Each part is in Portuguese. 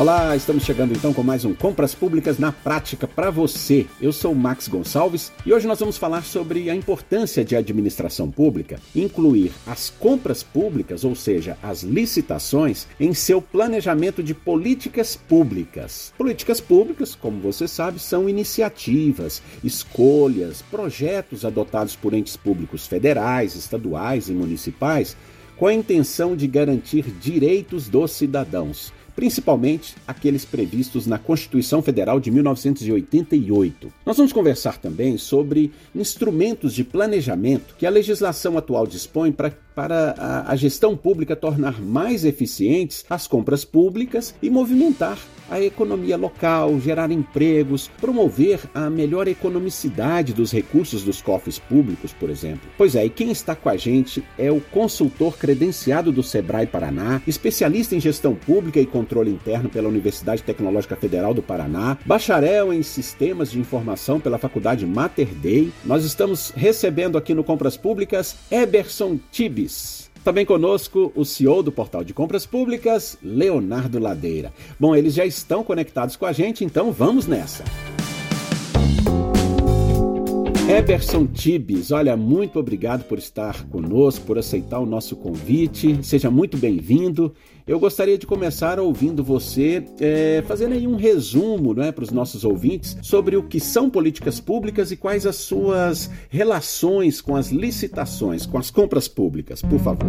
Olá, estamos chegando então com mais um Compras Públicas na Prática para você. Eu sou Max Gonçalves e hoje nós vamos falar sobre a importância de administração pública incluir as compras públicas, ou seja, as licitações, em seu planejamento de políticas públicas. Políticas públicas, como você sabe, são iniciativas, escolhas, projetos adotados por entes públicos federais, estaduais e municipais com a intenção de garantir direitos dos cidadãos principalmente aqueles previstos na Constituição Federal de 1988. Nós vamos conversar também sobre instrumentos de planejamento que a legislação atual dispõe para para a, a gestão pública tornar mais eficientes as compras públicas e movimentar a economia local, gerar empregos, promover a melhor economicidade dos recursos dos cofres públicos, por exemplo. Pois é, e quem está com a gente é o consultor credenciado do Sebrae Paraná, especialista em gestão pública e controle interno pela Universidade Tecnológica Federal do Paraná, bacharel em sistemas de informação pela Faculdade Mater Dei. Nós estamos recebendo aqui no Compras Públicas Eberson Tibes também conosco o CEO do Portal de Compras Públicas, Leonardo Ladeira. Bom, eles já estão conectados com a gente, então vamos nessa. Eberson Tibes, olha, muito obrigado por estar conosco, por aceitar o nosso convite. Seja muito bem-vindo. Eu gostaria de começar ouvindo você, é, fazendo aí um resumo né, para os nossos ouvintes sobre o que são políticas públicas e quais as suas relações com as licitações, com as compras públicas, por favor.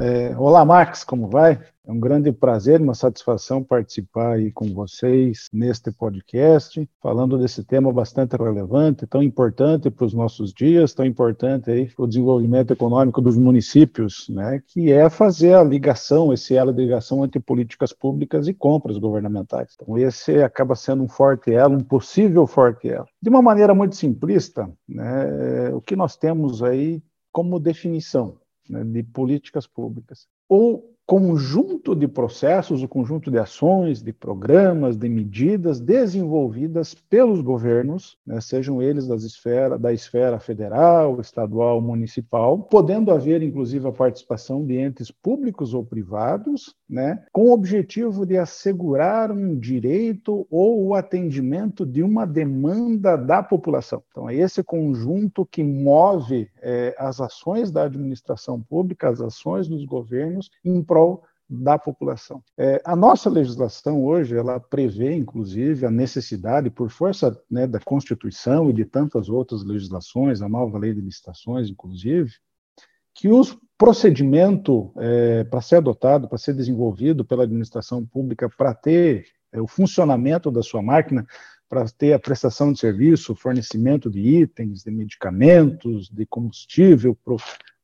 É, olá, Marcos, como vai? É um grande prazer, uma satisfação participar aí com vocês neste podcast, falando desse tema bastante relevante, tão importante para os nossos dias, tão importante aí para o desenvolvimento econômico dos municípios, né, que é fazer a ligação, esse elo de ligação entre políticas públicas e compras governamentais. Então, esse acaba sendo um forte elo, um possível forte elo. De uma maneira muito simplista, né, o que nós temos aí como definição né, de políticas públicas? Ou conjunto de processos, o conjunto de ações, de programas, de medidas desenvolvidas pelos governos, né, sejam eles das esfera, da esfera federal, estadual, municipal, podendo haver inclusive a participação de entes públicos ou privados, né, com o objetivo de assegurar um direito ou o atendimento de uma demanda da população. Então, é esse conjunto que move é, as ações da administração pública, as ações dos governos em prol da população. É, a nossa legislação hoje ela prevê, inclusive, a necessidade, por força né, da Constituição e de tantas outras legislações, a nova lei de licitações, inclusive, que o procedimento é, para ser adotado, para ser desenvolvido pela administração pública, para ter é, o funcionamento da sua máquina, para ter a prestação de serviço, fornecimento de itens, de medicamentos, de combustível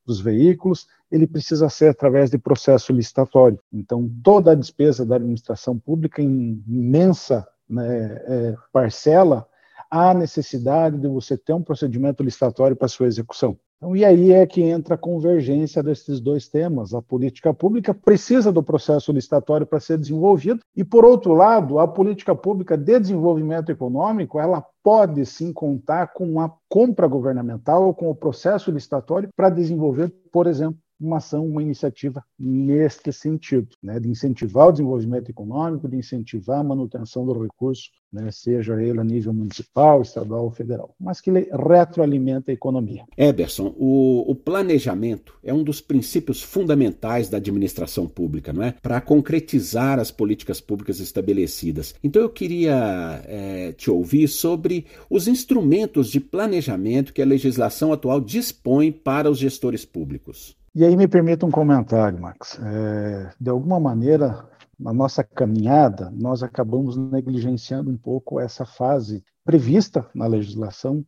os veículos, ele precisa ser através de processo licitatório. Então, toda a despesa da administração pública, em imensa né, é, parcela, há necessidade de você ter um procedimento licitatório para sua execução. Então, e aí é que entra a convergência desses dois temas. A política pública precisa do processo licitatório para ser desenvolvido, e, por outro lado, a política pública de desenvolvimento econômico, ela pode sim contar com a compra governamental ou com o processo licitatório para desenvolver, por exemplo, uma ação, uma iniciativa neste sentido, né, de incentivar o desenvolvimento econômico, de incentivar a manutenção do recurso, né, seja ele a nível municipal, estadual ou federal, mas que ele retroalimenta a economia. Eberson, o, o planejamento é um dos princípios fundamentais da administração pública, não é? Para concretizar as políticas públicas estabelecidas. Então eu queria é, te ouvir sobre os instrumentos de planejamento que a legislação atual dispõe para os gestores públicos. E aí me permita um comentário, Max. É, de alguma maneira, na nossa caminhada, nós acabamos negligenciando um pouco essa fase prevista na legislação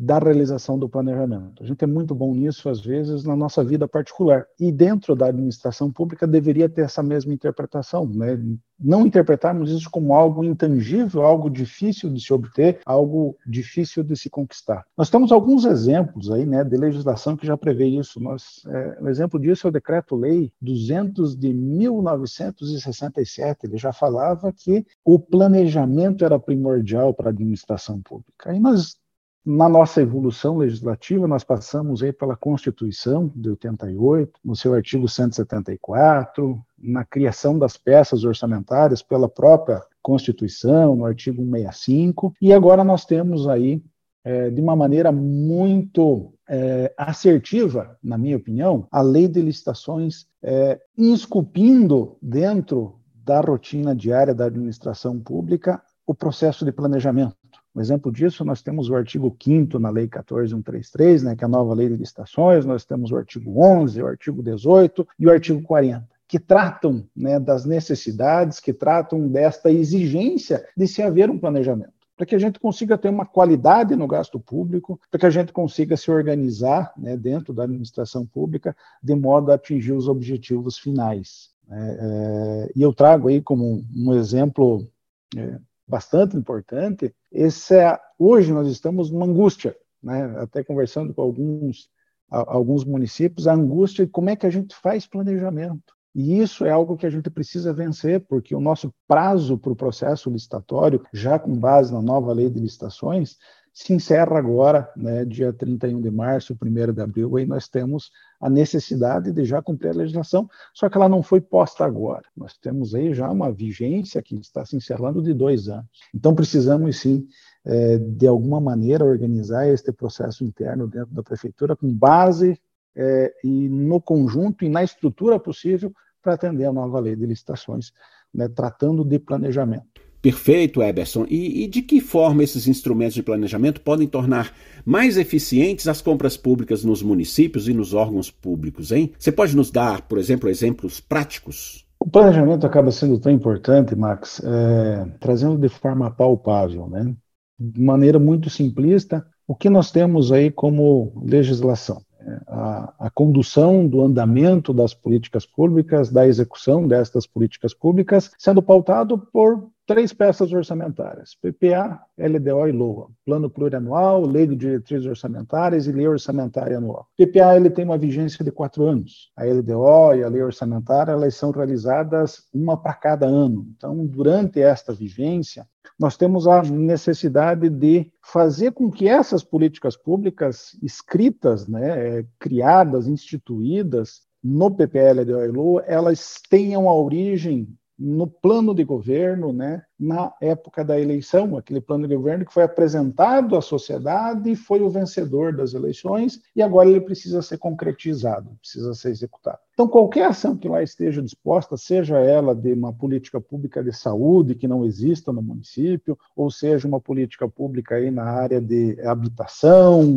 da realização do planejamento. A gente é muito bom nisso, às vezes, na nossa vida particular. E dentro da administração pública deveria ter essa mesma interpretação, né? Não interpretarmos isso como algo intangível, algo difícil de se obter, algo difícil de se conquistar. Nós temos alguns exemplos aí, né, de legislação que já prevê isso. Nós, é, um exemplo disso é o Decreto-Lei 200 de 1967. Ele já falava que o planejamento era primordial para a administração pública. Aí nós Na nossa evolução legislativa, nós passamos aí pela Constituição de 88, no seu artigo 174, na criação das peças orçamentárias pela própria Constituição, no artigo 165, e agora nós temos aí, é, de uma maneira muito é, assertiva, na minha opinião, a lei de licitações é, esculpindo dentro da rotina diária da administração pública o processo de planejamento. Um exemplo disso, nós temos o artigo 5 na Lei 14133, né, que é a nova lei de licitações, nós temos o artigo 11, o artigo 18 e o artigo 40 que tratam né, das necessidades, que tratam desta exigência de se haver um planejamento para que a gente consiga ter uma qualidade no gasto público, para que a gente consiga se organizar né, dentro da administração pública de modo a atingir os objetivos finais. É, é, e eu trago aí como um, um exemplo é, bastante importante, esse é, hoje nós estamos numa angústia, né, até conversando com alguns, alguns municípios, a angústia de como é que a gente faz planejamento. E isso é algo que a gente precisa vencer, porque o nosso prazo para o processo licitatório, já com base na nova lei de licitações, se encerra agora, né, dia 31 de março, 1 de abril, e nós temos a necessidade de já cumprir a legislação, só que ela não foi posta agora. Nós temos aí já uma vigência que está se encerrando de dois anos. Então, precisamos sim, é, de alguma maneira, organizar este processo interno dentro da prefeitura com base é, e no conjunto e na estrutura possível para atender a nova lei de licitações, né, tratando de planejamento. Perfeito, Eberson. E, e, de que forma esses instrumentos de planejamento podem tornar mais eficientes as compras públicas nos municípios e nos órgãos públicos, hein? Você pode nos dar, por exemplo, exemplos práticos? O planejamento acaba sendo tão importante, Max, é, trazendo de forma palpável, né? De maneira muito simplista, o que nós temos aí como legislação a, a, condução do andamento das políticas públicas, da execução destas políticas públicas, sendo pautado por três peças orçamentárias: PPA, LDO e LOA. Plano plurianual, Lei de Diretrizes Orçamentárias e Lei Orçamentária Anual. PPA ele tem uma vigência de quatro anos. A LDO e a Lei Orçamentária elas são realizadas uma para cada ano. Então, durante esta vigência, nós temos a necessidade de fazer com que essas políticas públicas escritas, né, criadas, instituídas no PPL e LOA, elas tenham a origem no plano de governo, né, na época da eleição, aquele plano de governo que foi apresentado à sociedade foi o vencedor das eleições, e agora ele precisa ser concretizado, precisa ser executado. Então, qualquer ação que lá esteja disposta, seja ela de uma política pública de saúde que não exista no município, ou seja uma política pública aí na área de habitação,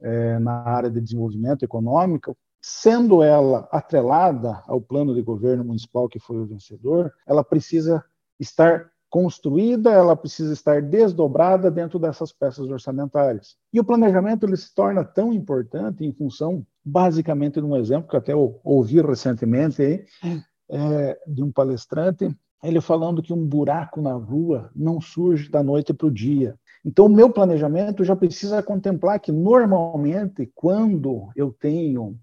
é, na área de desenvolvimento econômico, sendo ela atrelada ao plano de governo municipal que foi o vencedor, ela precisa estar construída, ela precisa estar desdobrada dentro dessas peças orçamentárias. E o planejamento ele se torna tão importante em função, basicamente, de um exemplo que até ouvi recentemente aí, é, de um palestrante, ele falando que um buraco na rua não surge da noite para o dia. Então, o meu planejamento já precisa contemplar que, normalmente, quando eu tenho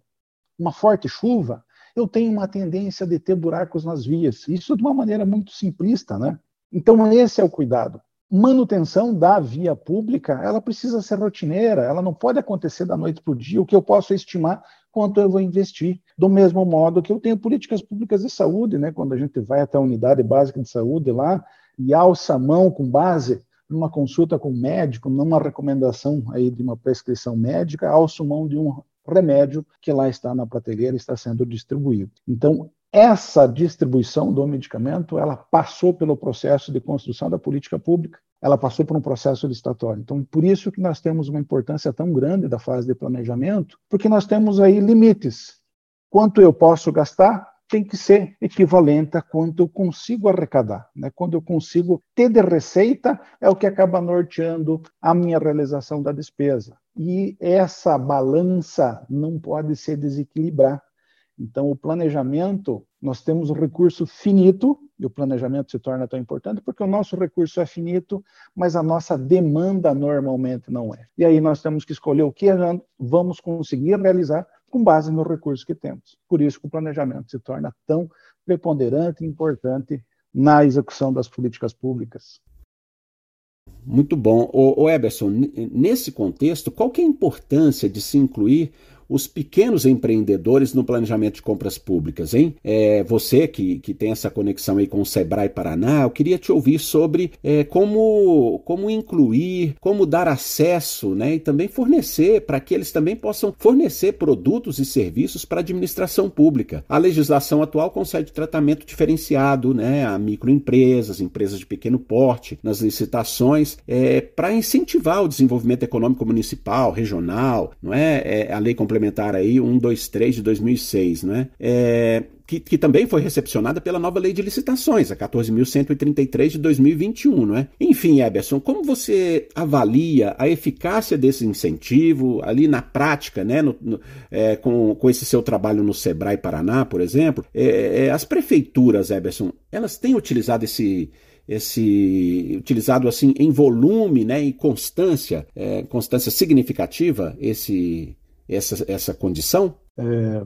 uma forte chuva, eu tenho uma tendência de ter buracos nas vias. Isso de uma maneira muito simplista, né? Então, esse é o cuidado. Manutenção da via pública, ela precisa ser rotineira, ela não pode acontecer da noite para o dia. O que eu posso estimar quanto eu vou investir. Do mesmo modo que eu tenho políticas públicas de saúde, né? Quando a gente vai até a unidade básica de saúde lá e alça a mão com base numa consulta com o médico, numa recomendação aí de uma prescrição médica, alço mão de um remédio que lá está na prateleira está sendo distribuído. Então, essa distribuição do medicamento, ela passou pelo processo de construção da política pública, ela passou por um processo licitatório. Então, por isso que nós temos uma importância tão grande da fase de planejamento, porque nós temos aí limites. Quanto eu posso gastar tem que ser equivalente a quanto eu consigo arrecadar. Né? Quando eu consigo ter de receita, é o que acaba norteando a minha realização da despesa. E essa balança não pode se desequilibrar. Então, o planejamento, nós temos um recurso finito, e o planejamento se torna tão importante porque o nosso recurso é finito, mas a nossa demanda normalmente não é. E aí nós temos que escolher o que vamos conseguir realizar com base no recurso que temos. Por isso que o planejamento se torna tão preponderante e importante na execução das políticas públicas. Muito bom. O, Eberson, nesse contexto, qual que é a importância de se incluir os pequenos empreendedores no planejamento de compras públicas, hein? É, você que, que tem essa conexão aí com o Sebrae Paraná, eu queria te ouvir sobre é, como, como incluir, como dar acesso, né? E também fornecer para que eles também possam fornecer produtos e serviços para a administração pública. A legislação atual concede tratamento diferenciado, né? A microempresas, empresas de pequeno porte, nas licitações, é, para incentivar o desenvolvimento econômico municipal, regional, não é? é a lei complementar complementar aí 123 de 2006, né? É, que, que, também foi recepcionada pela nova lei de licitações, a 14.133 de 2021, não é? Enfim, Eberson, como você avalia a eficácia desse incentivo ali na prática, né? No, no, é, com, com esse seu trabalho no Sebrae Paraná, por exemplo, é, é, as prefeituras, Eberson, elas têm utilizado esse esse utilizado assim em volume, né, em constância, é, constância significativa esse essa, essa condição? É,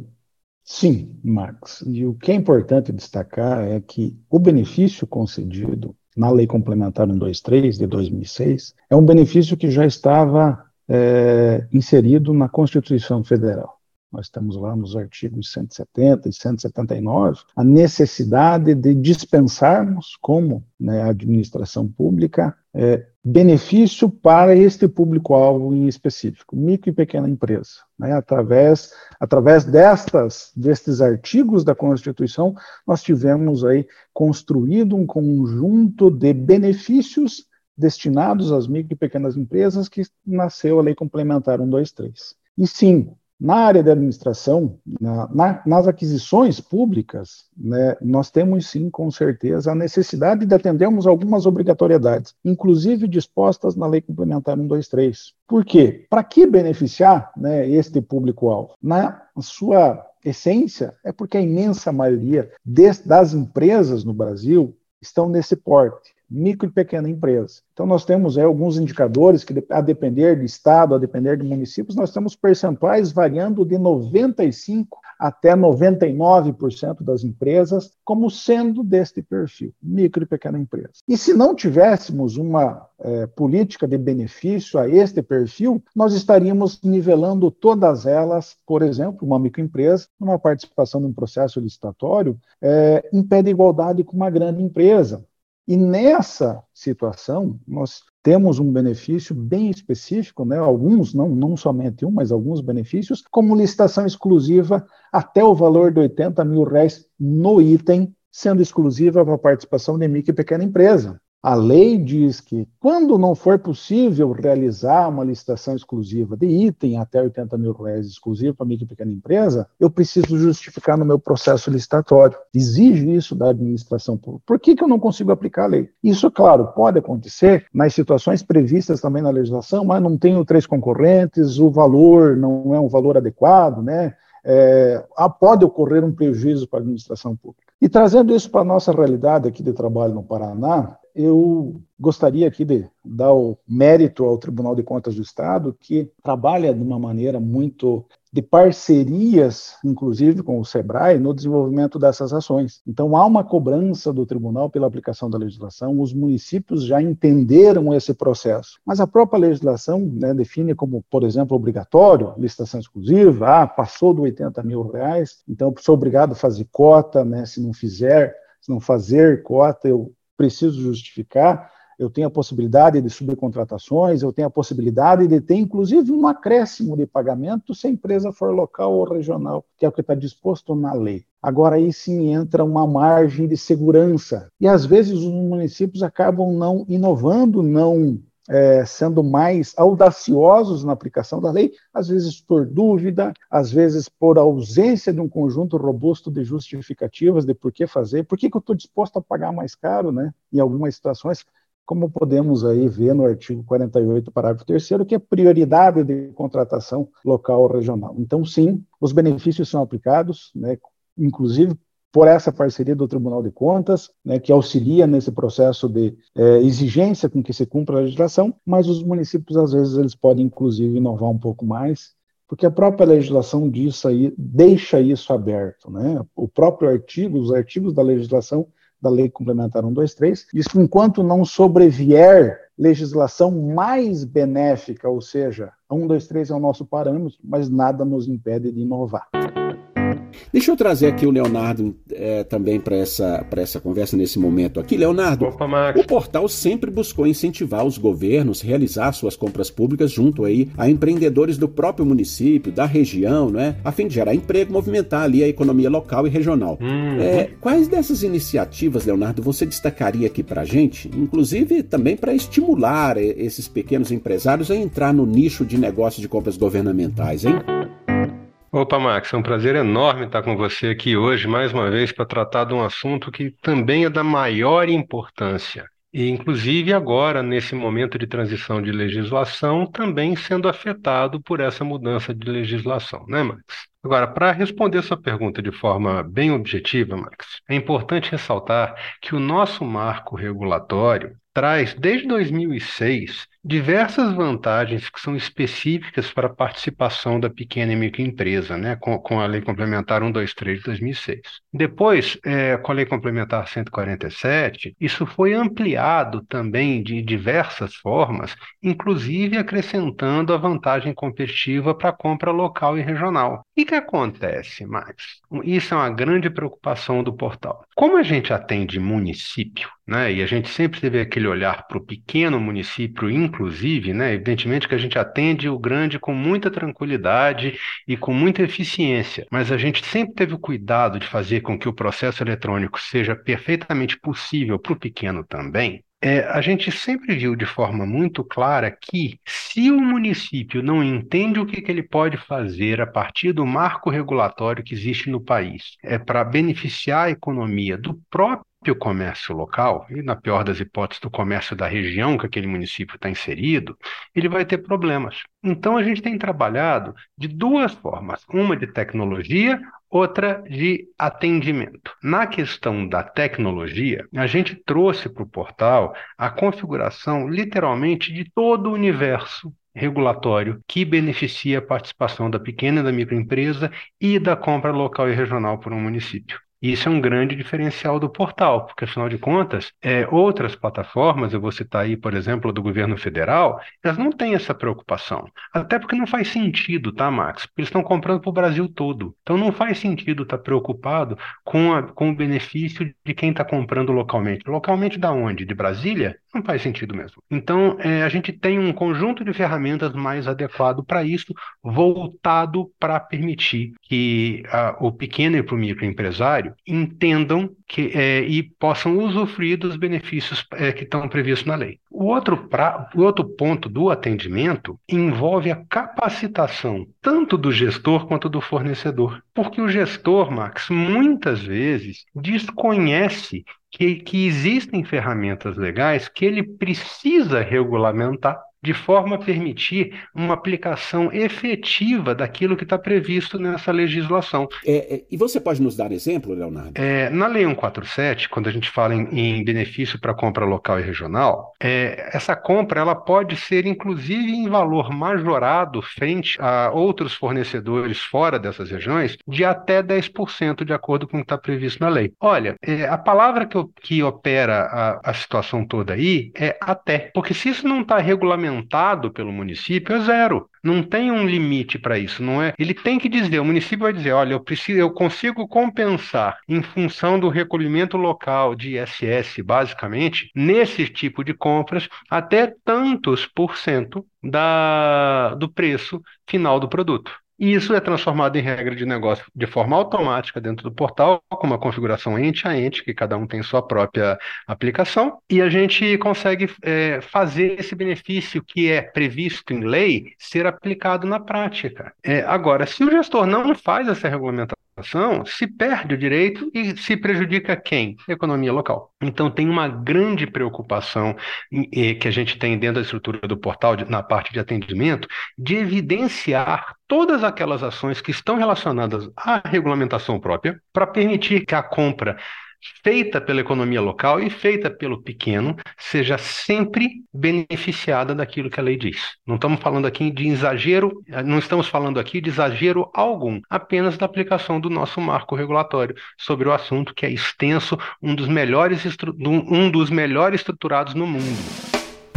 sim, Max. E o que é importante destacar é que o benefício concedido na Lei Complementar 123 de 2006 é um benefício que já estava é, inserido na Constituição Federal. Nós estamos lá nos artigos 170 e 179, a necessidade de dispensarmos, como né, administração pública, é, benefício para este público-alvo em específico, micro e pequena empresa. Né, através, através destas, destes artigos da Constituição, nós tivemos aí construído um conjunto de benefícios destinados às micro e pequenas empresas que nasceu a Lei Complementar 123. E sim, na área da administração, na, na, nas aquisições públicas, né, nós temos sim, com certeza, a necessidade de atendermos algumas obrigatoriedades, inclusive dispostas na Lei Complementar 123. Por quê? Para que beneficiar né, este público-alvo? Na sua essência, é porque a imensa maioria das empresas no Brasil estão nesse porte micro e pequena empresa. Então, nós temos alguns indicadores que, a depender de estado, a depender de municípios, nós temos percentuais variando de 95% até 99% das empresas como sendo deste perfil, micro e pequena empresa. E se não tivéssemos uma é, política de benefício a este perfil, nós estaríamos nivelando todas elas, por exemplo, uma microempresa, numa participação num processo licitatório, é, impede igualdade com uma grande empresa. E nessa situação, nós temos um benefício bem específico, né? alguns, não, não somente um, mas alguns benefícios, como licitação exclusiva até o valor de 80 mil reais no item, sendo exclusiva para a participação de micro e pequena empresa. A lei diz que, quando não for possível realizar uma licitação exclusiva de item até 80 mil reais exclusivo para micro e pequena empresa, eu preciso justificar no meu processo licitatório. Exige isso da administração pública. Por que, que eu não consigo aplicar a lei? Isso, claro, pode acontecer nas situações previstas também na legislação, mas não tenho três concorrentes, o valor não é um valor adequado, né? É, pode ocorrer um prejuízo para a administração pública. E trazendo isso para a nossa realidade aqui de trabalho no Paraná, eu gostaria aqui de dar o mérito ao Tribunal de Contas do Estado, que trabalha de uma maneira muito de parcerias, inclusive com o SEBRAE, no desenvolvimento dessas ações. Então, há uma cobrança do tribunal pela aplicação da legislação, os municípios já entenderam esse processo, mas a própria legislação né, define como, por exemplo, obrigatório, licitação exclusiva, ah, passou do 80 mil reais, então sou obrigado a fazer cota, né, se não fizer, se não fazer cota, eu preciso justificar, eu tenho a possibilidade de subcontratações, eu tenho a possibilidade de ter, inclusive, um acréscimo de pagamento se a empresa for local ou regional, que é o que está disposto na lei. Agora aí sim entra uma margem de segurança. E às vezes os municípios acabam não inovando, não é, sendo mais audaciosos na aplicação da lei, às vezes por dúvida, às vezes por ausência de um conjunto robusto de justificativas de por que fazer, por que, que eu estou disposto a pagar mais caro, né? Em algumas situações, como podemos aí ver no artigo 48, parágrafo 3 que é prioridade de contratação local ou regional. Então, sim, os benefícios são aplicados, né, inclusive por essa parceria do Tribunal de Contas, né, que auxilia nesse processo de é, exigência com que se cumpra a legislação, mas os municípios, às vezes, eles podem, inclusive, inovar um pouco mais, porque a própria legislação diz aí, deixa isso aberto. Né? O próprio artigo, os artigos da legislação da Lei Complementar 123. Isso enquanto não sobrevier legislação mais benéfica, ou seja, a 123 é o nosso parâmetro, mas nada nos impede de inovar. Deixa eu trazer aqui o Leonardo é, também para essa, essa conversa nesse momento aqui. Leonardo, Opa, o portal sempre buscou incentivar os governos a realizar suas compras públicas junto aí a empreendedores do próprio município, da região, né, a fim de gerar emprego, movimentar ali a economia local e regional. Uhum. É, quais dessas iniciativas, Leonardo, você destacaria aqui para a gente, inclusive também para estimular esses pequenos empresários a entrar no nicho de negócio de compras governamentais, hein? Opa, Max, é um prazer enorme estar com você aqui hoje, mais uma vez, para tratar de um assunto que também é da maior importância. E, inclusive, agora, nesse momento de transição de legislação, também sendo afetado por essa mudança de legislação, né, Max? Agora, para responder sua pergunta de forma bem objetiva, Max, é importante ressaltar que o nosso marco regulatório traz, desde 2006, diversas vantagens que são específicas para a participação da pequena e microempresa, né, com, com a Lei Complementar 123 de 2006. Depois, é, com a Lei Complementar 147, isso foi ampliado também de diversas formas, inclusive acrescentando a vantagem competitiva para a compra local e regional. E que acontece, Max? Isso é uma grande preocupação do portal. Como a gente atende município, né, e a gente sempre teve aquele olhar para o pequeno município, inclusive, né, evidentemente que a gente atende o grande com muita tranquilidade e com muita eficiência, mas a gente sempre teve o cuidado de fazer com que o processo eletrônico seja perfeitamente possível para o pequeno também. É, a gente sempre viu de forma muito clara que, se o município não entende o que, que ele pode fazer a partir do marco regulatório que existe no país, é para beneficiar a economia do próprio comércio local, e na pior das hipóteses, do comércio da região que aquele município está inserido, ele vai ter problemas. Então, a gente tem trabalhado de duas formas: uma de tecnologia, outra de atendimento. Na questão da tecnologia, a gente trouxe para o portal a configuração, literalmente, de todo o universo regulatório que beneficia a participação da pequena e da microempresa e da compra local e regional por um município. Isso é um grande diferencial do portal, porque, afinal de contas, é, outras plataformas, eu vou citar aí, por exemplo, do governo federal, elas não têm essa preocupação. Até porque não faz sentido, tá, Max? Porque eles estão comprando para o Brasil todo. Então não faz sentido estar tá preocupado com, a, com o benefício de quem está comprando localmente. Localmente da onde? De Brasília? Não faz sentido mesmo. Então, é, a gente tem um conjunto de ferramentas mais adequado para isso, voltado para permitir que a, o pequeno e o microempresário entendam que, é, e possam usufruir dos benefícios é, que estão previstos na lei. O outro, pra, o outro ponto do atendimento envolve a capacitação tanto do gestor quanto do fornecedor. Porque o gestor, Max, muitas vezes desconhece que, que existem ferramentas legais que ele precisa regulamentar de forma a permitir uma aplicação efetiva daquilo que está previsto nessa legislação. É, é, e você pode nos dar exemplo, Leonardo? É, na Lei 147, quando a gente fala em, em benefício para compra local e regional, é, essa compra ela pode ser inclusive em valor majorado frente a outros fornecedores fora dessas regiões de até 10%, de acordo com o que está previsto na lei. Olha, é, a palavra que, que opera a, a situação toda aí é até, porque se isso não está regulamentado regulamentado pelo município é zero. Não tem um limite para isso, não é? Ele tem que dizer, o município vai dizer, olha, eu preciso, eu consigo compensar em função do recolhimento local de ISS, basicamente, nesse tipo de compras, até tantos por cento da, do preço final do produto. E isso é transformado em regra de negócio de forma automática dentro do portal, com uma configuração ente a ente, que cada um tem sua própria aplicação, e a gente consegue é, fazer esse benefício que é previsto em lei ser aplicado na prática. É, agora, se o gestor não faz essa regulamentação, se perde o direito e se prejudica quem? A economia local. Então tem uma grande preocupação que a gente tem dentro da estrutura do portal, na parte de atendimento, de evidenciar todas aquelas ações que estão relacionadas à regulamentação própria, para permitir que a compra feita pela economia local e feita pelo pequeno, seja sempre beneficiada daquilo que a lei diz. Não estamos falando aqui de exagero, não estamos falando aqui de exagero algum, apenas da aplicação do nosso marco regulatório sobre o assunto que é extenso, um dos melhores, um dos melhores estruturados no mundo.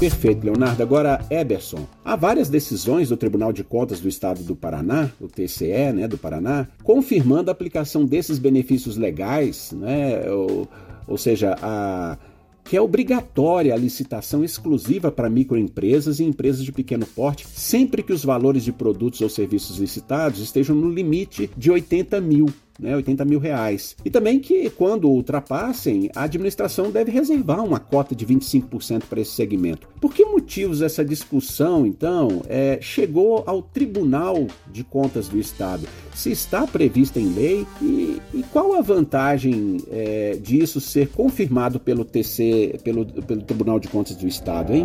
Perfeito, Leonardo. Agora, Eberson, há várias decisões do Tribunal de Contas do Estado do Paraná, o TCE, né, do Paraná, confirmando a aplicação desses benefícios legais, né, ou, ou seja, a, que é obrigatória a licitação exclusiva para microempresas e empresas de pequeno porte, sempre que os valores de produtos ou serviços licitados estejam no limite de 80 mil né, 80 mil reais. E também que, quando ultrapassem, a administração deve reservar uma cota de 25% para esse segmento. Por que motivos essa discussão, então, é, chegou ao Tribunal de Contas do Estado? Se está prevista em lei e, e qual a vantagem é, disso ser confirmado pelo TC, pelo, pelo Tribunal de Contas do Estado, hein?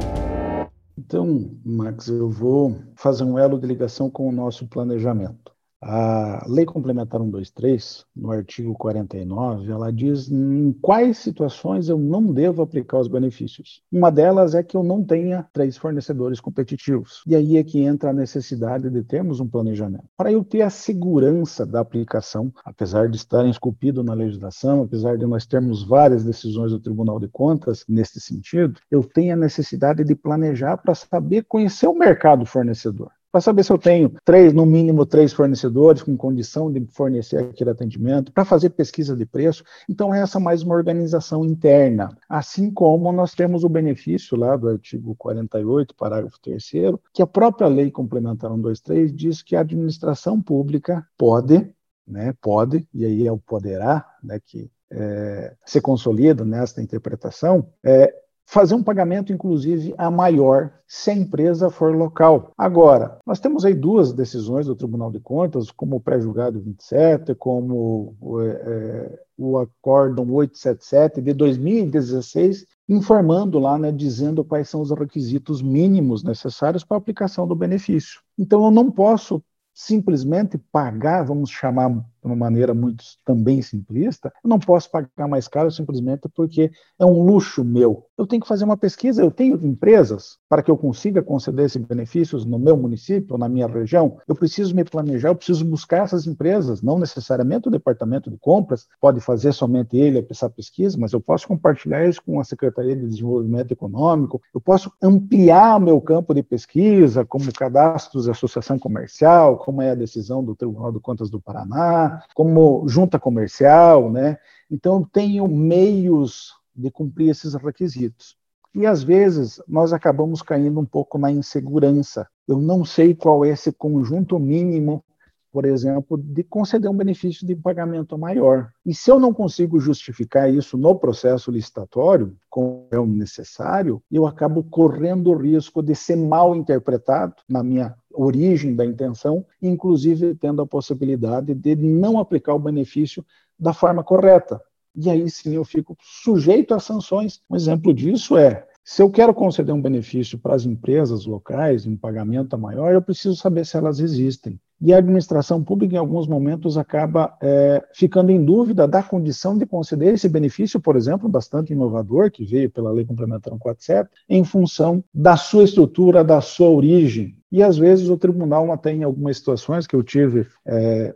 Então, Max, eu vou fazer um elo de ligação com o nosso planejamento. A Lei Complementar 123, no artigo 49, ela diz em quais situações eu não devo aplicar os benefícios. Uma delas é que eu não tenha três fornecedores competitivos. E aí é que entra a necessidade de termos um planejamento. Para eu ter a segurança da aplicação, apesar de estar esculpido na legislação, apesar de nós termos várias decisões do Tribunal de Contas nesse sentido, eu tenho a necessidade de planejar para saber conhecer o mercado fornecedor para saber se eu tenho três, no mínimo três fornecedores com condição de fornecer aquele atendimento, para fazer pesquisa de preço. Então, essa é mais uma organização interna. Assim como nós temos o benefício lá do artigo 48, parágrafo 3, que a própria lei complementar 123 diz que a administração pública pode, né, pode, e aí é o poderá, né, que é, se consolida nesta interpretação, é, fazer um pagamento, inclusive, a maior se a empresa for local. Agora, nós temos aí duas decisões do Tribunal de Contas, como o pré-julgado 27, como é, o acórdão 877 de 2016, informando lá, né, dizendo quais são os requisitos mínimos necessários para a aplicação do benefício. Então, eu não posso simplesmente pagar, vamos chamar de uma maneira muito também simplista, eu não posso pagar mais caro simplesmente porque é um luxo meu. Eu tenho que fazer uma pesquisa, eu tenho empresas para que eu consiga conceder esses benefícios no meu município na minha região. Eu preciso me planejar, eu preciso buscar essas empresas, não necessariamente o departamento de compras pode fazer somente ele essa pesquisa, mas eu posso compartilhar isso com a Secretaria de Desenvolvimento Econômico, eu posso ampliar meu campo de pesquisa, como cadastros de associação comercial, como é a decisão do Tribunal de Contas do Paraná, como junta comercial, né? Então, tenho meios de cumprir esses requisitos. E às vezes nós acabamos caindo um pouco na insegurança. Eu não sei qual é esse conjunto mínimo, por exemplo, de conceder um benefício de pagamento maior. E se eu não consigo justificar isso no processo licitatório, como é o necessário, eu acabo correndo o risco de ser mal interpretado na minha origem da intenção, inclusive tendo a possibilidade de não aplicar o benefício da forma correta. E aí sim eu fico sujeito a sanções. Um exemplo disso é se eu quero conceder um benefício para as empresas locais, um pagamento maior, eu preciso saber se elas existem. E a administração pública, em alguns momentos, acaba é, ficando em dúvida da condição de conceder esse benefício, por exemplo, bastante inovador, que veio pela Lei Complementar 147, em função da sua estrutura, da sua origem. E às vezes o tribunal até em algumas situações que eu tive é,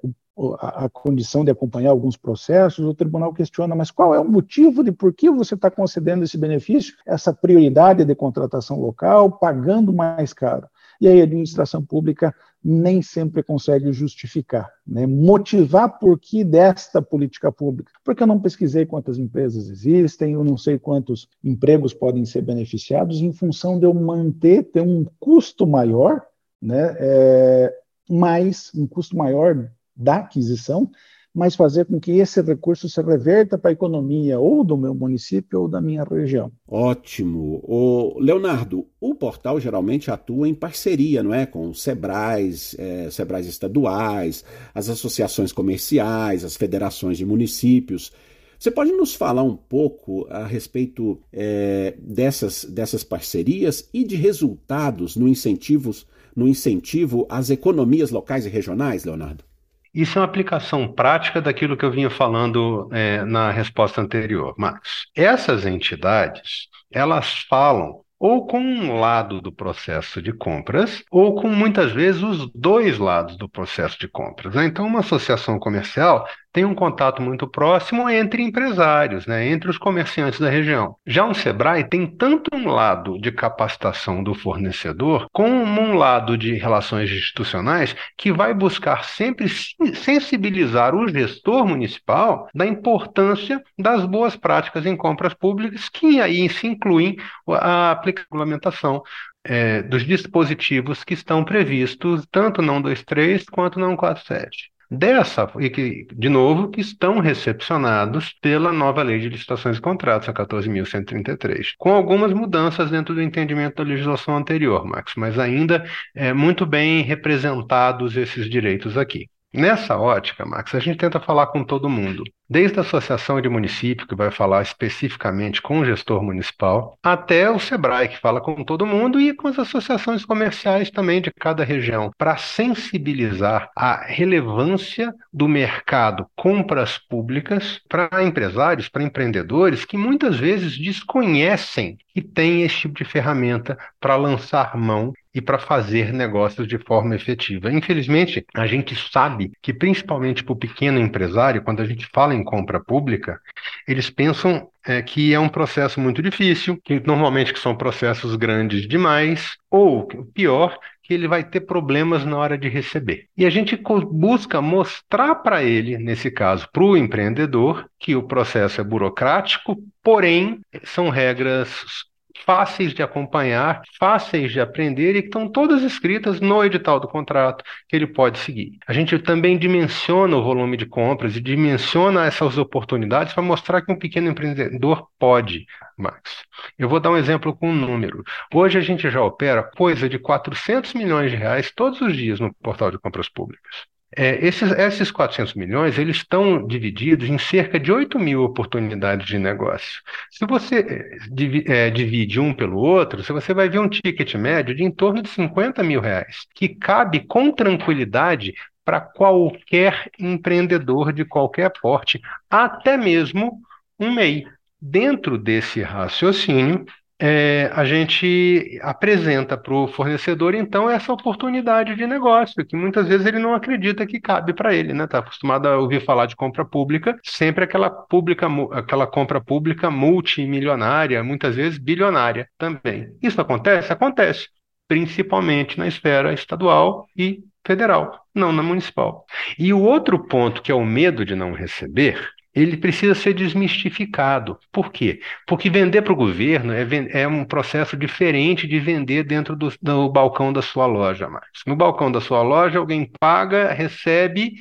a, a, condição de acompanhar alguns processos, o tribunal questiona, mas qual é o motivo de por que você está concedendo esse benefício, essa prioridade de contratação local, pagando mais caro? E aí a administração pública nem sempre consegue justificar, né? motivar por que desta política pública. Porque eu não pesquisei quantas empresas existem, eu não sei quantos empregos podem ser beneficiados, em função de eu manter, ter um custo maior, né? É, mais, um custo maior da aquisição, mas fazer com que esse recurso se reverta para a economia ou do meu município ou da minha região. Ótimo. O Leonardo, o portal geralmente atua em parceria, não é, com os Sebrais, é, estaduais, as associações comerciais, as federações de municípios. Você pode nos falar um pouco a respeito é, dessas, dessas parcerias e de resultados no, incentivos, no incentivo às economias locais e regionais, Leonardo? Isso é uma aplicação prática daquilo que eu vinha falando é, na resposta anterior, Max. Essas entidades, elas falam ou com um lado do processo de compras, ou com muitas vezes os dois lados do processo de compras. Né? Então, uma associação comercial tem um contato muito próximo entre empresários, né, entre os comerciantes da região. Já um Sebrae tem tanto um lado de capacitação do fornecedor, como um lado de relações institucionais, que vai buscar sempre sensibilizar o gestor municipal da importância das boas práticas em compras públicas, que aí se incluem a regulamentação é, dos dispositivos que estão previstos tanto na 123 quanto na 147 dessa, e que, de novo, que estão recepcionados pela nova lei de licitações e contratos, a 14.133, com algumas mudanças dentro do entendimento da legislação anterior, Max, mas ainda é, muito bem representados esses direitos aqui. Nessa ótica, Max, a gente tenta falar com todo mundo, desde a associação de município, que vai falar especificamente com o gestor municipal, até o SEBRAE, que fala com todo mundo, e com as associações comerciais também de cada região, para sensibilizar a relevância do mercado compras públicas para empresários, para empreendedores que muitas vezes desconhecem que tem esse tipo de ferramenta para lançar mão e para fazer negócios de forma efetiva. Infelizmente, a gente sabe que, principalmente para o pequeno empresário, quando a gente fala em compra pública, eles pensam é, que é um processo muito difícil, que normalmente que são processos grandes demais, ou, pior, que ele vai ter problemas na hora de receber. E a gente busca mostrar para ele, nesse caso, para o empreendedor, que o processo é burocrático, porém são regras fáceis de acompanhar, fáceis de aprender e que estão todas escritas no edital do contrato que ele pode seguir. A gente também dimensiona o volume de compras e dimensiona essas oportunidades para mostrar que um pequeno empreendedor pode, Max. Eu vou dar um exemplo com um número. Hoje a gente já opera coisa de 400 milhões de reais todos os dias no portal de compras públicas. É, esses, esses 400 milhões eles estão divididos em cerca de 8 mil oportunidades de negócio. Se você é, divide um pelo outro, você vai ver um ticket médio de em torno de 50 mil reais, que cabe com tranquilidade para qualquer empreendedor de qualquer porte, até mesmo um MEI. Dentro desse raciocínio, é, a gente apresenta para o fornecedor, então, essa oportunidade de negócio, que muitas vezes ele não acredita que cabe para ele, né? Está acostumado a ouvir falar de compra pública, sempre aquela, pública, aquela compra pública multimilionária, muitas vezes bilionária também. Isso acontece? Acontece, principalmente na esfera estadual e federal, não na municipal. E o outro ponto, que é o medo de não receber, ele precisa ser desmistificado. Por quê? Porque vender para o governo é, é, um processo diferente de vender dentro do, do balcão da sua loja, Marcos. No balcão da sua loja, alguém paga, recebe,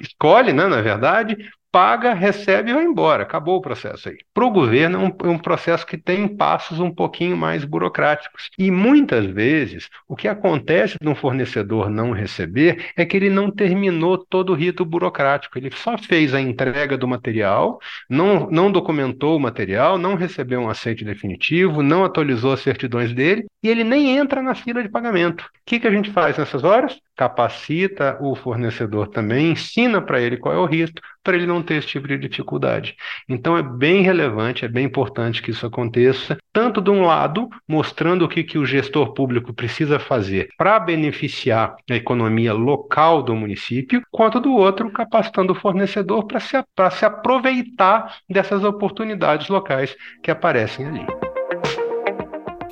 escolhe, né, na verdade, paga, recebe e vai embora. Acabou o processo aí. Para o governo, é um, é um, processo que tem passos um pouquinho mais burocráticos. E muitas vezes, o que acontece de um fornecedor não receber é que ele não terminou todo o rito burocrático. Ele só fez a entrega do material, não, não documentou o material, não recebeu um aceite definitivo, não atualizou as certidões dele e ele nem entra na fila de pagamento. O que, que a gente faz nessas horas? Capacita o fornecedor também, ensina para ele qual é o rito, para ele não ter esse tipo de dificuldade. Então é bem relevante, é bem importante que isso aconteça, tanto de um lado, mostrando o que, que o gestor público precisa fazer para beneficiar a economia local do município, quanto do outro, capacitando o fornecedor para se, se aproveitar dessas oportunidades locais que aparecem ali.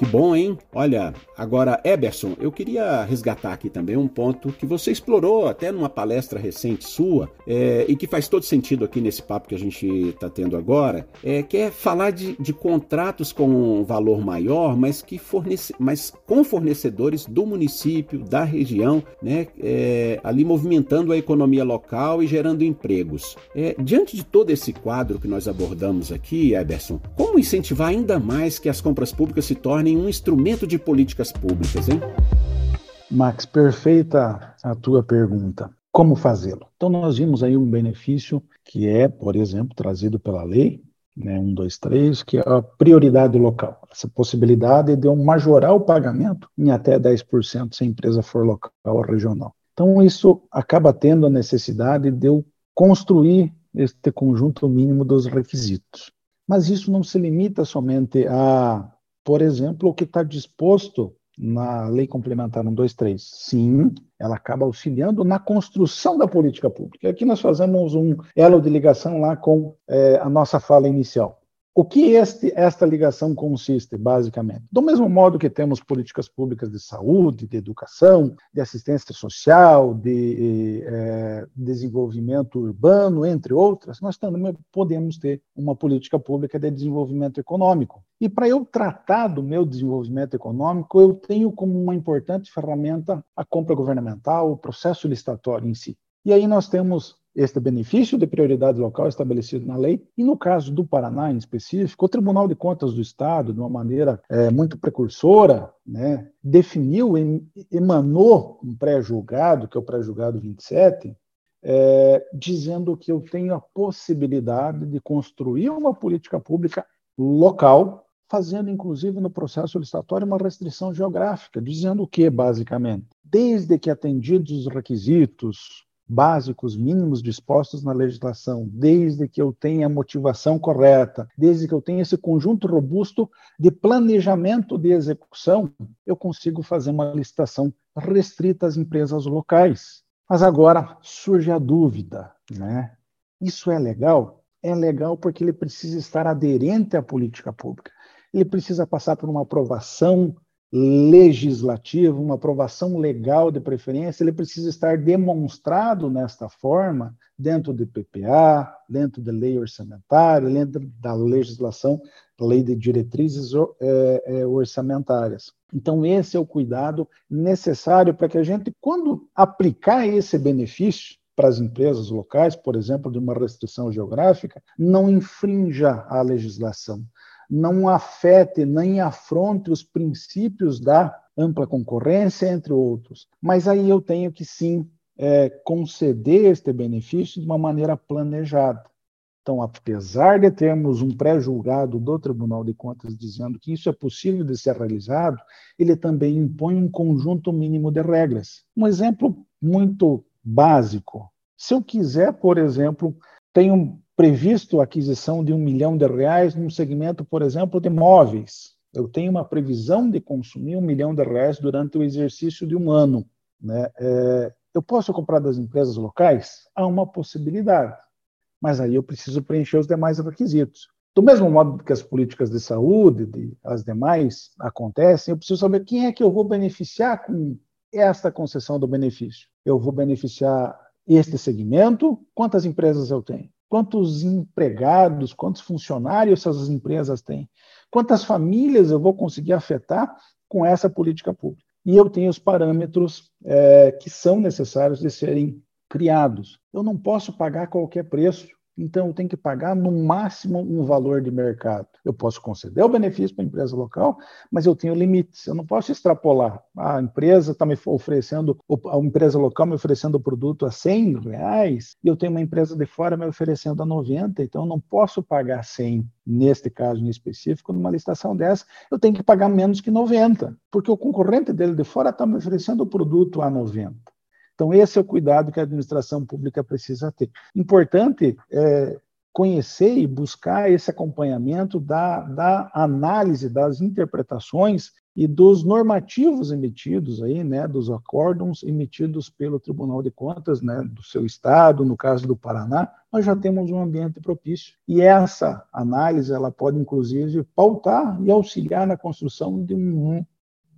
Que bom, hein? Olha, agora, Eberson, eu queria resgatar aqui também um ponto que você explorou até numa palestra recente sua é, e que faz todo sentido aqui nesse papo que a gente está tendo agora, é, que é falar de, de contratos com um valor maior, mas, que fornece, mas com fornecedores do município, da região, né, é, ali movimentando a economia local e gerando empregos. É, diante de todo esse quadro que nós abordamos aqui, Eberson, como incentivar ainda mais que as compras públicas se tornem um instrumento de políticas públicas, hein? Max, perfeita a tua pergunta. Como fazê-lo? Então, nós vimos aí um benefício que é, por exemplo, trazido pela lei, né, 1, 2, 3, que é a prioridade local. Essa possibilidade de eu majorar o pagamento em até 10% se a empresa for local ou regional. Então, isso acaba tendo a necessidade de eu construir este conjunto mínimo dos requisitos. Mas isso não se limita somente a, por exemplo, o que está disposto na Lei Complementar 123. Sim, ela acaba auxiliando na construção da política pública. Aqui nós fazemos um elo de ligação lá com é, a nossa fala inicial. O que este, esta ligação consiste, basicamente? Do mesmo modo que temos políticas públicas de saúde, de educação, de assistência social, de eh, desenvolvimento urbano, entre outras, nós também podemos ter uma política pública de desenvolvimento econômico. E para eu tratar do meu desenvolvimento econômico, eu tenho como uma importante ferramenta a compra governamental, o processo licitatório em si. E aí nós temos este benefício de prioridade local estabelecido na lei. E no caso do Paraná, em específico, o Tribunal de Contas do Estado, de uma maneira é, muito precursora, né, definiu, emanou um pré-julgado, que é o pré-julgado 27, é, dizendo que eu tenho a possibilidade de construir uma política pública local, fazendo inclusive no processo licitatório uma restrição geográfica, dizendo o que, basicamente? Desde que atendidos os requisitos, básicos mínimos dispostos na legislação, desde que eu tenha a motivação correta, desde que eu tenha esse conjunto robusto de planejamento de execução, eu consigo fazer uma licitação restrita às empresas locais. Mas agora surge a dúvida, né? Isso é legal? É legal porque ele precisa estar aderente à política pública. Ele precisa passar por uma aprovação legislativo, uma aprovação legal de preferência, ele precisa estar demonstrado nesta forma dentro do PPA, dentro da lei orçamentária, dentro da legislação, lei de diretrizes é, é, orçamentárias. Então, esse é o cuidado necessário para que a gente, quando aplicar esse benefício, para as empresas locais, por exemplo, de uma restrição geográfica, não infrinja a legislação, não afete nem afronte os princípios da ampla concorrência, entre outros. Mas aí eu tenho que sim é, conceder este benefício de uma maneira planejada. Então, apesar de termos um pré-julgado do Tribunal de Contas dizendo que isso é possível de ser realizado, ele também impõe um conjunto mínimo de regras. Um exemplo muito básico. Se eu quiser, por exemplo, tenho previsto a aquisição de um milhão de reais num segmento, por exemplo, de móveis. Eu tenho uma previsão de consumir um milhão de reais durante o exercício de um ano. Né? É, eu posso comprar das empresas locais? Há uma possibilidade, mas aí eu preciso preencher os demais requisitos. Do mesmo modo que as políticas de saúde, de, as demais acontecem, eu preciso saber quem é que eu vou beneficiar com esta concessão do benefício. Eu vou beneficiar este segmento? Quantas empresas eu tenho? Quantos empregados, quantos funcionários essas empresas têm, quantas famílias eu vou conseguir afetar com essa política pública. E eu tenho os parâmetros é, que são necessários de serem criados. Eu não posso pagar qualquer preço então eu tenho que pagar no máximo um valor de mercado. Eu posso conceder o benefício para a empresa local, mas eu tenho limites. Eu não posso extrapolar. A empresa está me oferecendo, a empresa local me oferecendo o produto a 100 reais e eu tenho uma empresa de fora me oferecendo a 90, então eu não posso pagar 100 neste caso em específico, numa licitação dessa, eu tenho que pagar menos que 90, porque o concorrente dele de fora está me oferecendo o produto a 90. Então, esse é o cuidado que a administração pública precisa ter. Importante é, conhecer e buscar esse acompanhamento da, da análise das interpretações e dos normativos emitidos aí, né, dos acórdons emitidos pelo Tribunal de Contas, né, do seu estado, no caso do Paraná, nós já temos um ambiente propício. E essa análise, ela pode inclusive pautar e auxiliar na construção de um,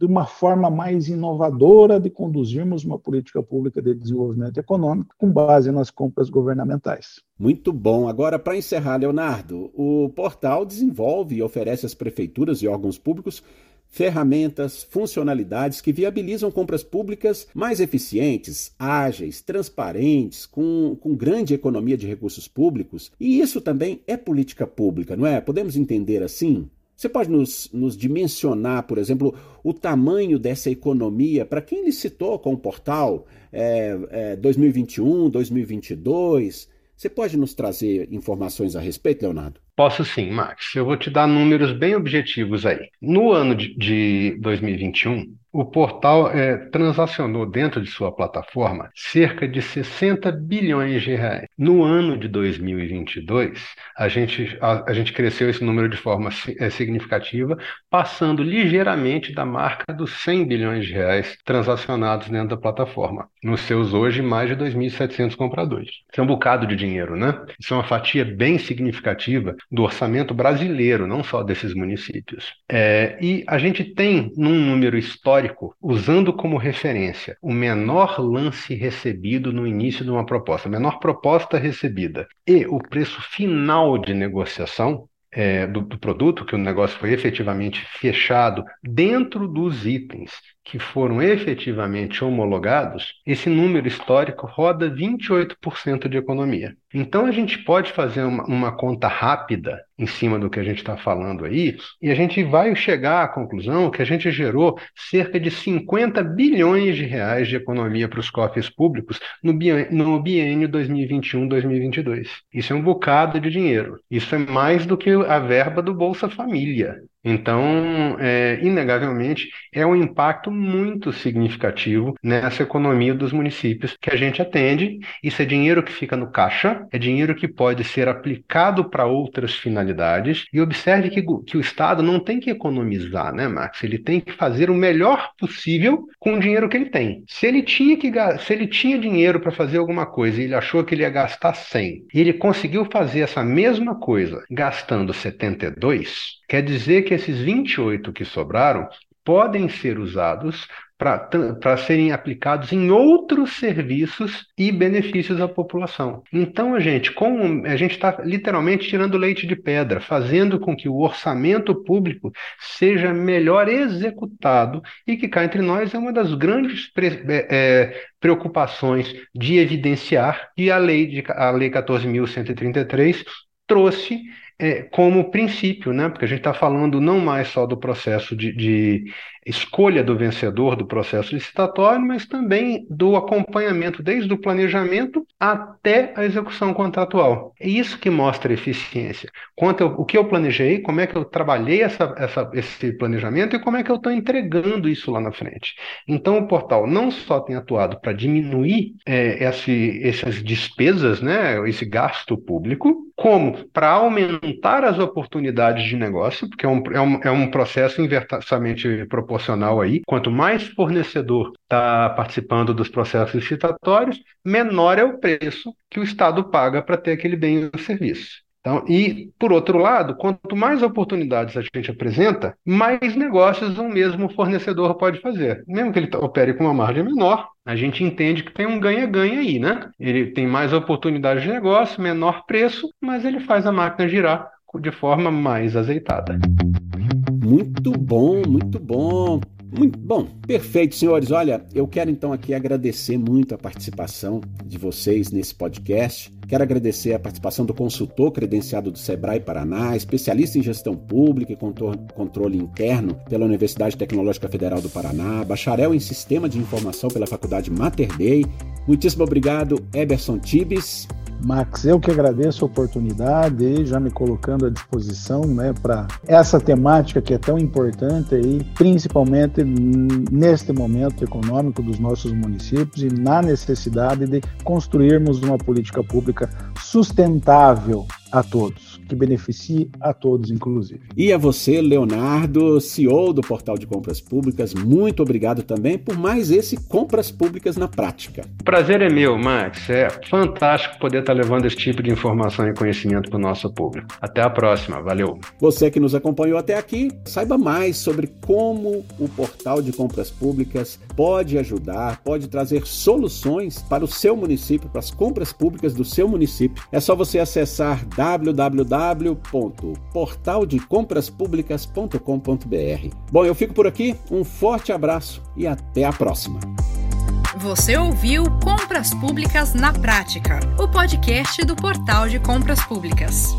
de uma forma mais inovadora de conduzirmos uma política pública de desenvolvimento econômico com base nas compras governamentais. Muito bom. Agora, para encerrar, Leonardo, o portal desenvolve e oferece às prefeituras e órgãos públicos ferramentas, funcionalidades que viabilizam compras públicas mais eficientes, ágeis, transparentes, com, com grande economia de recursos públicos. E isso também é política pública, não é? Podemos entender assim? Você pode nos, nos dimensionar, por exemplo, o tamanho dessa economia para quem licitou com o portal é, é, 2021, 2022? Você pode nos trazer informações a respeito, Leonardo? Posso sim, Max. Eu vou te dar números bem objetivos aí. No ano de, de 2021, o portal é, transacionou dentro de sua plataforma cerca de 60 bilhões de reais. No ano de 2022, a gente, a, a gente cresceu esse número de forma é, significativa, passando ligeiramente da marca dos 100 bilhões de reais transacionados dentro da plataforma, nos seus hoje mais de 2.700 compradores. Isso é um bocado de dinheiro, né? Isso é uma fatia bem significativa do orçamento brasileiro, não só desses municípios. É, e a gente tem, num número histórico, usando como referência o menor lance recebido no início de uma proposta, a menor proposta recebida e o preço final de negociação, é, do, do, produto, que o negócio foi efetivamente fechado dentro dos itens que foram efetivamente homologados, esse número histórico roda 28% de economia. Então a gente pode fazer uma, uma conta rápida em cima do que a gente está falando aí, e a gente vai chegar à conclusão que a gente gerou cerca de 50 bilhões de reais de economia para os cofres públicos no biênio, no biênio 2021-2022. Isso é um bocado de dinheiro. Isso é mais do que a verba do Bolsa Família. Então, é, inegavelmente, é um impacto muito significativo nessa economia dos municípios que a gente atende. Isso é dinheiro que fica no caixa, é dinheiro que pode ser aplicado para outras finalidades. E observe que, que o Estado não tem que economizar, né, Max? Ele tem que fazer o melhor possível com o dinheiro que ele tem. Se ele tinha, que, se ele tinha dinheiro para fazer alguma coisa e ele achou que ele ia gastar 100, e ele conseguiu fazer essa mesma coisa gastando 72, quer dizer que que esses 28 que sobraram podem ser usados para serem aplicados em outros serviços e benefícios à população. Então, a gente, como a gente está literalmente tirando leite de pedra, fazendo com que o orçamento público seja melhor executado e que cá entre nós é uma das grandes é, é, preocupações de evidenciar e a lei de a lei 14.133 trouxe é, como princípio, né? porque a gente está falando não mais só do processo de, de, escolha do vencedor do processo licitatório, mas também do acompanhamento desde o planejamento até a execução contratual. É isso que mostra eficiência. Quanto o que eu planejei, como é que eu trabalhei essa, essa, esse planejamento e como é que eu estou entregando isso lá na frente. Então, o portal não só tem atuado para diminuir é, esse, essas despesas, né, esse gasto público, como para aumentar as oportunidades de negócio, porque é um, é um, é um processo inversamente proporcional aí. Quanto mais fornecedor está participando dos processos licitatórios, menor é o preço que o Estado paga para ter aquele bem ou serviço. Então, e, por outro lado, quanto mais oportunidades a gente apresenta, mais negócios um mesmo fornecedor pode fazer. Mesmo que ele opere com uma margem menor, a gente entende que tem um ganha-ganha aí, né? Ele tem mais oportunidades de negócio, menor preço, mas ele faz a máquina girar de forma mais azeitada. Muito bom, muito bom. Muito bom, perfeito, senhores. Olha, eu quero então aqui agradecer muito a participação de vocês nesse podcast. Quero agradecer a participação do consultor credenciado do Sebrae Paraná, especialista em gestão pública e controle interno pela Universidade Tecnológica Federal do Paraná, bacharel em Sistema de Informação pela Faculdade Mater Dei. Muitíssimo obrigado, Eberson Tibes. Max, eu que agradeço a oportunidade e já me colocando à disposição né, para essa temática que é tão importante aí, principalmente neste momento econômico dos nossos municípios e na necessidade de construirmos uma política pública sustentável a todos que beneficie a todos, inclusive. E a você, Leonardo, CEO do Portal de Compras Públicas, muito obrigado também por mais esse Compras Públicas na Prática. O prazer é meu, Max. É fantástico poder estar levando esse tipo de informação e conhecimento para o nosso público. Até a próxima. Valeu. Você que nos acompanhou até aqui, saiba mais sobre como o Portal de Compras Públicas pode ajudar, pode trazer soluções para o seu município, para as compras públicas do seu município. É só você acessar www www.portaldecompraspublicas.com.br. Bom, eu fico por aqui, um forte abraço e até a próxima. Você ouviu Compras Públicas na Prática, o podcast do Portal de Compras Públicas.